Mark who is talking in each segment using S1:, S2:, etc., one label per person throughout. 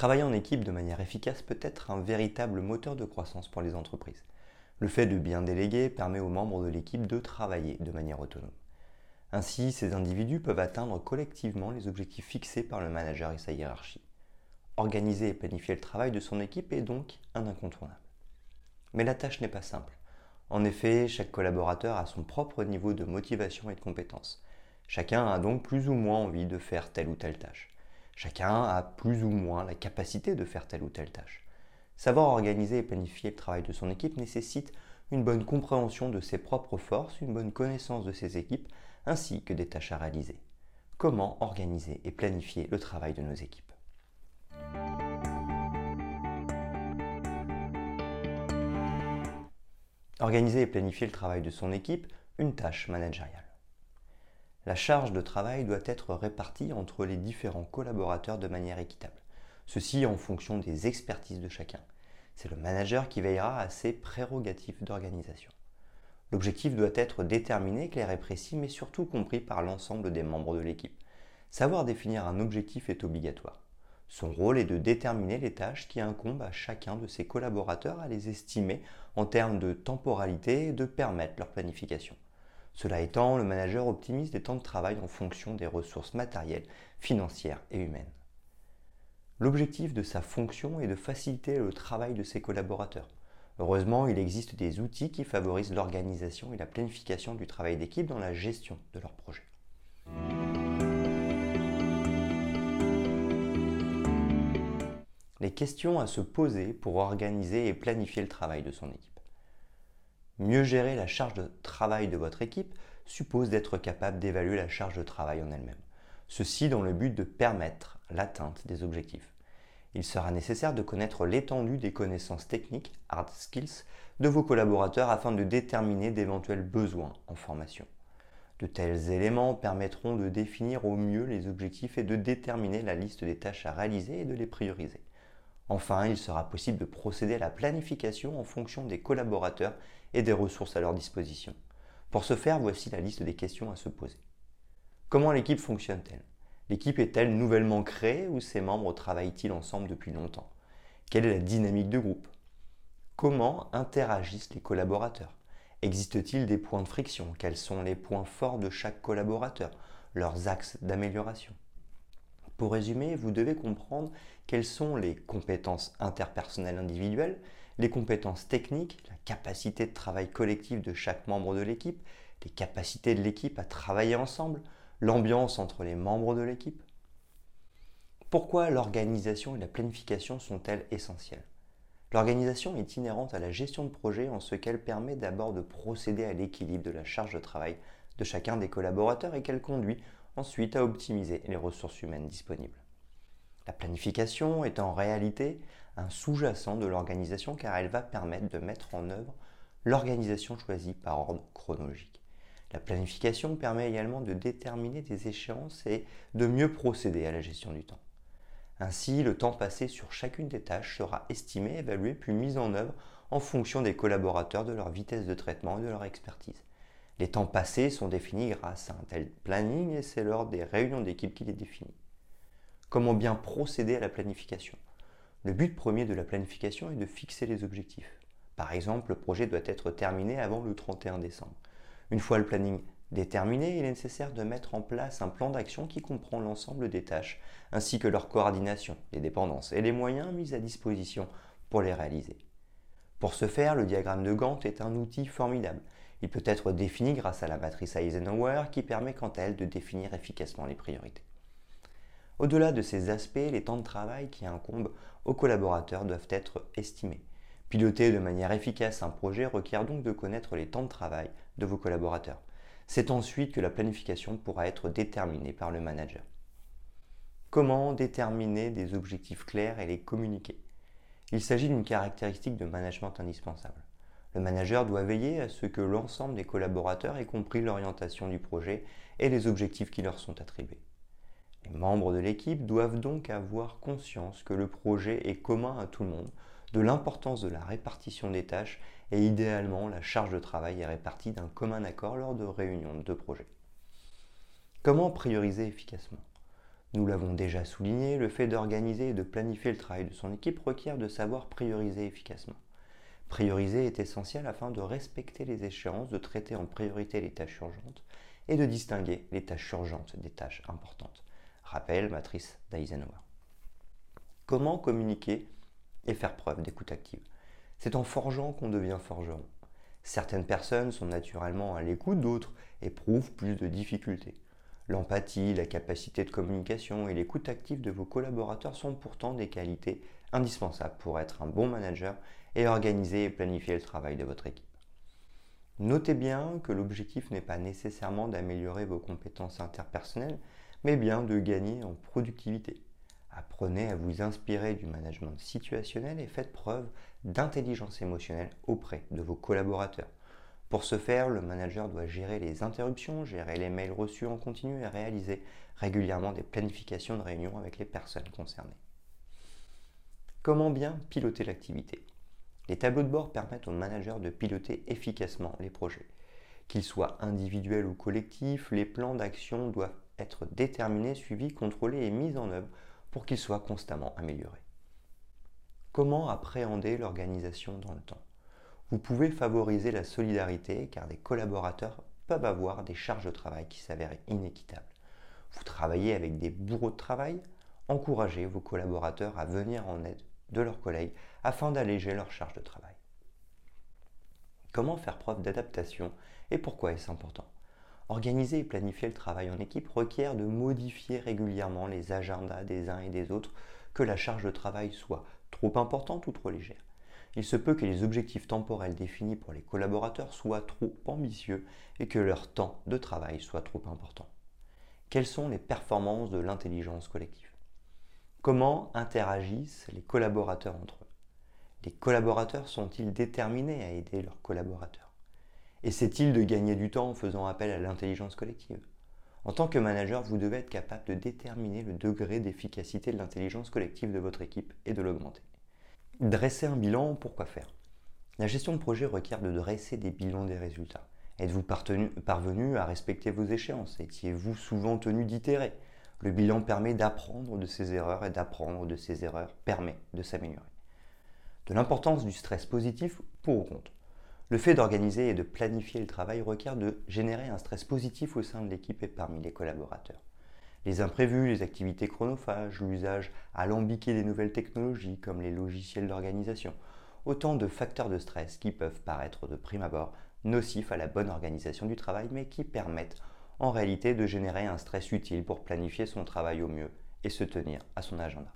S1: Travailler en équipe de manière efficace peut être un véritable moteur de croissance pour les entreprises. Le fait de bien déléguer permet aux membres de l'équipe de travailler de manière autonome. Ainsi, ces individus peuvent atteindre collectivement les objectifs fixés par le manager et sa hiérarchie. Organiser et planifier le travail de son équipe est donc un incontournable. Mais la tâche n'est pas simple. En effet, chaque collaborateur a son propre niveau de motivation et de compétence. Chacun a donc plus ou moins envie de faire telle ou telle tâche. Chacun a plus ou moins la capacité de faire telle ou telle tâche. Savoir organiser et planifier le travail de son équipe nécessite une bonne compréhension de ses propres forces, une bonne connaissance de ses équipes, ainsi que des tâches à réaliser. Comment organiser et planifier le travail de nos équipes? Organiser et planifier le travail de son équipe, une tâche managériale la charge de travail doit être répartie entre les différents collaborateurs de manière équitable. Ceci en fonction des expertises de chacun. C'est le manager qui veillera à ses prérogatives d'organisation. L'objectif doit être déterminé, clair et précis, mais surtout compris par l'ensemble des membres de l'équipe. Savoir définir un objectif est obligatoire. Son rôle est de déterminer les tâches qui incombent à chacun de ses collaborateurs à les estimer en termes de temporalité et de permettre leur planification. Cela étant, le manager optimise les temps de travail en fonction des ressources matérielles, financières et humaines. L'objectif de sa fonction est de faciliter le travail de ses collaborateurs. Heureusement, il existe des outils qui favorisent l'organisation et la planification du travail d'équipe dans la gestion de leurs projets. Les questions à se poser pour organiser et planifier le travail de son équipe. Mieux gérer la charge de travail de votre équipe suppose d'être capable d'évaluer la charge de travail en elle-même. Ceci dans le but de permettre l'atteinte des objectifs. Il sera nécessaire de connaître l'étendue des connaissances techniques, hard skills, de vos collaborateurs afin de déterminer d'éventuels besoins en formation. De tels éléments permettront de définir au mieux les objectifs et de déterminer la liste des tâches à réaliser et de les prioriser. Enfin, il sera possible de procéder à la planification en fonction des collaborateurs et des ressources à leur disposition. Pour ce faire, voici la liste des questions à se poser. Comment l'équipe fonctionne-t-elle? L'équipe est-elle nouvellement créée ou ses membres travaillent-ils ensemble depuis longtemps? Quelle est la dynamique de groupe? Comment interagissent les collaborateurs? Existe-t-il des points de friction? Quels sont les points forts de chaque collaborateur? Leurs axes d'amélioration? Pour résumer, vous devez comprendre quelles sont les compétences interpersonnelles individuelles, les compétences techniques, la capacité de travail collectif de chaque membre de l'équipe, les capacités de l'équipe à travailler ensemble, l'ambiance entre les membres de l'équipe. Pourquoi l'organisation et la planification sont-elles essentielles? L'organisation est inhérente à la gestion de projet en ce qu'elle permet d'abord de procéder à l'équilibre de la charge de travail de chacun des collaborateurs et qu'elle conduit ensuite à optimiser les ressources humaines disponibles. La planification est en réalité un sous-jacent de l'organisation car elle va permettre de mettre en œuvre l'organisation choisie par ordre chronologique. La planification permet également de déterminer des échéances et de mieux procéder à la gestion du temps. Ainsi, le temps passé sur chacune des tâches sera estimé, évalué puis mis en œuvre en fonction des collaborateurs, de leur vitesse de traitement et de leur expertise. Les temps passés sont définis grâce à un tel planning et c'est lors des réunions d'équipe qu'il est défini. Comment bien procéder à la planification? Le but premier de la planification est de fixer les objectifs. Par exemple, le projet doit être terminé avant le 31 décembre. Une fois le planning déterminé, il est nécessaire de mettre en place un plan d'action qui comprend l'ensemble des tâches, ainsi que leur coordination, les dépendances et les moyens mis à disposition pour les réaliser. Pour ce faire, le diagramme de Gantt est un outil formidable. Il peut être défini grâce à la matrice Eisenhower qui permet quant à elle de définir efficacement les priorités. Au-delà de ces aspects, les temps de travail qui incombent aux collaborateurs doivent être estimés. Piloter de manière efficace un projet requiert donc de connaître les temps de travail de vos collaborateurs. C'est ensuite que la planification pourra être déterminée par le manager. Comment déterminer des objectifs clairs et les communiquer? Il s'agit d'une caractéristique de management indispensable. Le manager doit veiller à ce que l'ensemble des collaborateurs ait compris l'orientation du projet et les objectifs qui leur sont attribués. Les membres de l'équipe doivent donc avoir conscience que le projet est commun à tout le monde, de l'importance de la répartition des tâches et idéalement la charge de travail est répartie d'un commun accord lors de réunions de projet. Comment prioriser efficacement? Nous l'avons déjà souligné, le fait d'organiser et de planifier le travail de son équipe requiert de savoir prioriser efficacement. Prioriser est essentiel afin de respecter les échéances, de traiter en priorité les tâches urgentes et de distinguer les tâches urgentes des tâches importantes. Rappel, matrice d'Eisenhower. Comment communiquer et faire preuve d'écoute active? C'est en forgeant qu'on devient forgeron. Certaines personnes sont naturellement à l'écoute, d'autres éprouvent plus de difficultés. L'empathie, la capacité de communication et l'écoute active de vos collaborateurs sont pourtant des qualités indispensables pour être un bon manager et organiser et planifier le travail de votre équipe. Notez bien que l'objectif n'est pas nécessairement d'améliorer vos compétences interpersonnelles, mais bien de gagner en productivité. Apprenez à vous inspirer du management situationnel et faites preuve d'intelligence émotionnelle auprès de vos collaborateurs. Pour ce faire, le manager doit gérer les interruptions, gérer les mails reçus en continu et réaliser régulièrement des planifications de réunions avec les personnes concernées. Comment bien piloter l'activité? Les tableaux de bord permettent au manager de piloter efficacement les projets. Qu'ils soient individuels ou collectifs, les plans d'action doivent être déterminés, suivis, contrôlés et mis en œuvre pour qu'ils soient constamment améliorés. Comment appréhender l'organisation dans le temps? Vous pouvez favoriser la solidarité car des collaborateurs peuvent avoir des charges de travail qui s'avèrent inéquitables. Vous travaillez avec des bourreaux de travail, encouragez vos collaborateurs à venir en aide de leurs collègues afin d'alléger leur charge de travail. Comment faire preuve d'adaptation et pourquoi est-ce important? Organiser et planifier le travail en équipe requiert de modifier régulièrement les agendas des uns et des autres, que la charge de travail soit trop importante ou trop légère il se peut que les objectifs temporels définis pour les collaborateurs soient trop ambitieux et que leur temps de travail soit trop important. Quelles sont les performances de l'intelligence collective? Comment interagissent les collaborateurs entre eux? Les collaborateurs sont-ils déterminés à aider leurs collaborateurs? Essaient-ils de gagner du temps en faisant appel à l'intelligence collective? En tant que manager, vous devez être capable de déterminer le degré d'efficacité de l'intelligence collective de votre équipe et de l'augmenter. Dresser un bilan, pourquoi faire? La gestion de projet requiert de dresser des bilans des résultats. Êtes-vous parvenu à respecter vos échéances? Étiez-vous souvent tenu d'itérer? Le bilan permet d'apprendre de ses erreurs et d'apprendre de ses erreurs permet de s'améliorer. De l'importance du stress positif pour ou contre. Le fait d'organiser et de planifier le travail requiert de générer un stress positif au sein de l'équipe et parmi les collaborateurs les imprévus, les activités chronophages, l'usage alambiqué des nouvelles technologies comme les logiciels d'organisation, autant de facteurs de stress qui peuvent paraître de prime abord nocifs à la bonne organisation du travail mais qui permettent en réalité de générer un stress utile pour planifier son travail au mieux et se tenir à son agenda.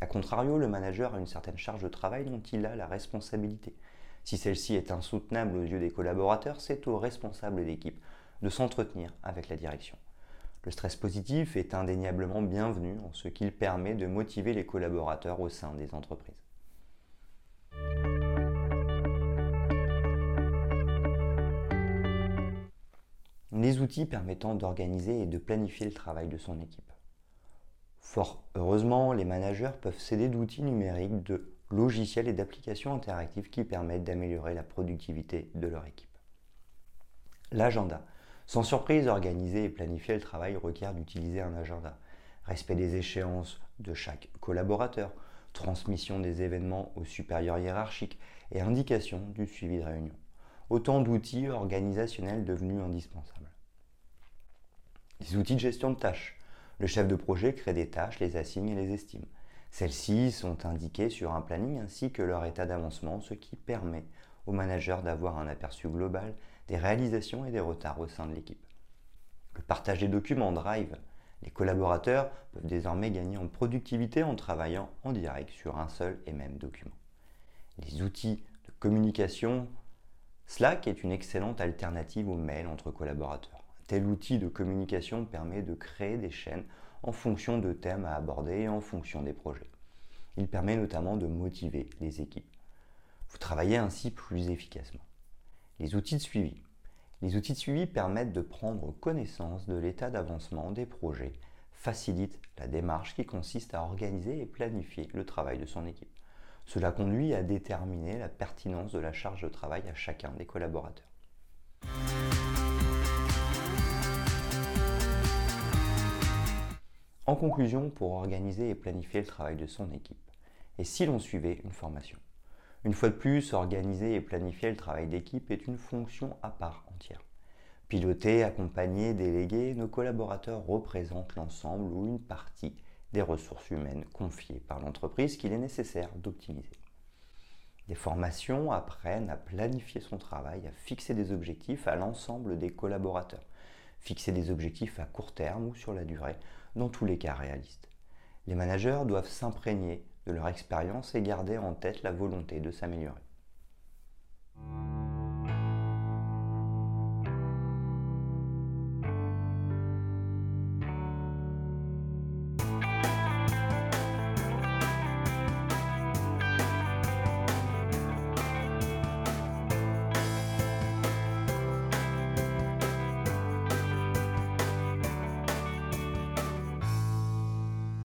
S1: A contrario, le manager a une certaine charge de travail dont il a la responsabilité. Si celle-ci est insoutenable aux yeux des collaborateurs, c'est au responsable d'équipe de s'entretenir avec la direction. Le stress positif est indéniablement bienvenu en ce qu'il permet de motiver les collaborateurs au sein des entreprises. Les outils permettant d'organiser et de planifier le travail de son équipe. Fort heureusement, les managers peuvent céder d'outils numériques, de logiciels et d'applications interactives qui permettent d'améliorer la productivité de leur équipe. L'agenda sans surprise, organiser et planifier le travail requiert d'utiliser un agenda. Respect des échéances de chaque collaborateur, transmission des événements aux supérieurs hiérarchiques et indication du suivi de réunion. Autant d'outils organisationnels devenus indispensables. Les outils de gestion de tâches. Le chef de projet crée des tâches, les assigne et les estime. Celles-ci sont indiquées sur un planning ainsi que leur état d'avancement, ce qui permet au manager d'avoir un aperçu global des réalisations et des retards au sein de l'équipe. Le partage des documents Drive. Les collaborateurs peuvent désormais gagner en productivité en travaillant en direct sur un seul et même document. Les outils de communication Slack est une excellente alternative aux mails entre collaborateurs. Tel outil de communication permet de créer des chaînes en fonction de thèmes à aborder et en fonction des projets. Il permet notamment de motiver les équipes. Vous travaillez ainsi plus efficacement. Les outils de suivi. Les outils de suivi permettent de prendre connaissance de l'état d'avancement des projets, facilitent la démarche qui consiste à organiser et planifier le travail de son équipe. Cela conduit à déterminer la pertinence de la charge de travail à chacun des collaborateurs. En conclusion, pour organiser et planifier le travail de son équipe, et si l'on suivait une formation Une fois de plus, organiser et planifier le travail d'équipe est une fonction à part entière. Piloter, accompagner, déléguer, nos collaborateurs représentent l'ensemble ou une partie des ressources humaines confiées par l'entreprise qu'il est nécessaire d'optimiser. Des formations apprennent à planifier son travail, à fixer des objectifs à l'ensemble des collaborateurs. Fixer des objectifs à court terme ou sur la durée dans tous les cas réalistes. Les managers doivent s'imprégner de leur expérience et garder en tête la volonté de s'améliorer.